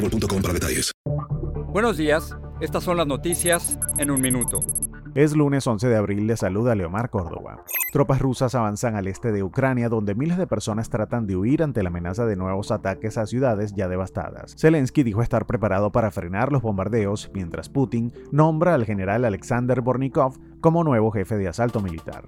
boostmobile.com para detalles. Buenos días, estas son las noticias en un minuto. Es lunes 11 de abril, le saluda Leomar Córdoba. Tropas rusas avanzan al este de Ucrania, donde miles de personas tratan de huir ante la amenaza de nuevos ataques a ciudades ya devastadas. Zelensky dijo estar preparado para frenar los bombardeos, mientras Putin nombra al general Alexander Bornikov como nuevo jefe de asalto militar.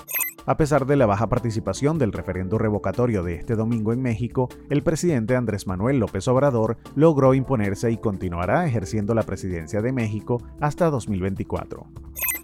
A pesar de la baja participación del referendo revocatorio de este domingo en México, el presidente Andrés Manuel López Obrador logró imponerse y continuará ejerciendo la presidencia de México hasta 2024.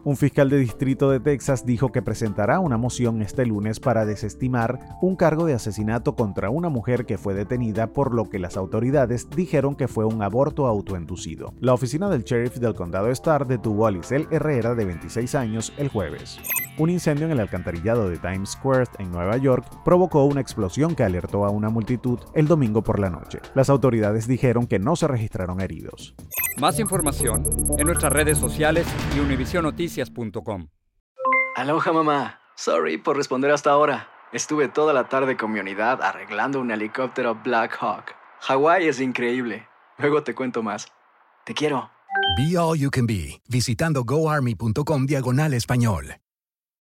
Un fiscal de distrito de Texas dijo que presentará una moción este lunes para desestimar un cargo de asesinato contra una mujer que fue detenida por lo que las autoridades dijeron que fue un aborto autoinducido. La oficina del sheriff del condado Starr detuvo a Lisel Herrera de 26 años el jueves. Un incendio en el alcantarillado de Times Square en Nueva York provocó una explosión que alertó a una multitud el domingo por la noche. Las autoridades dijeron que no se registraron heridos. Más información en nuestras redes sociales y univisionoticias.com. Aloha mamá. Sorry por responder hasta ahora. Estuve toda la tarde con mi unidad arreglando un helicóptero Black Hawk. Hawái es increíble. Luego te cuento más. Te quiero. Be All You Can Be, visitando goarmy.com diagonal español.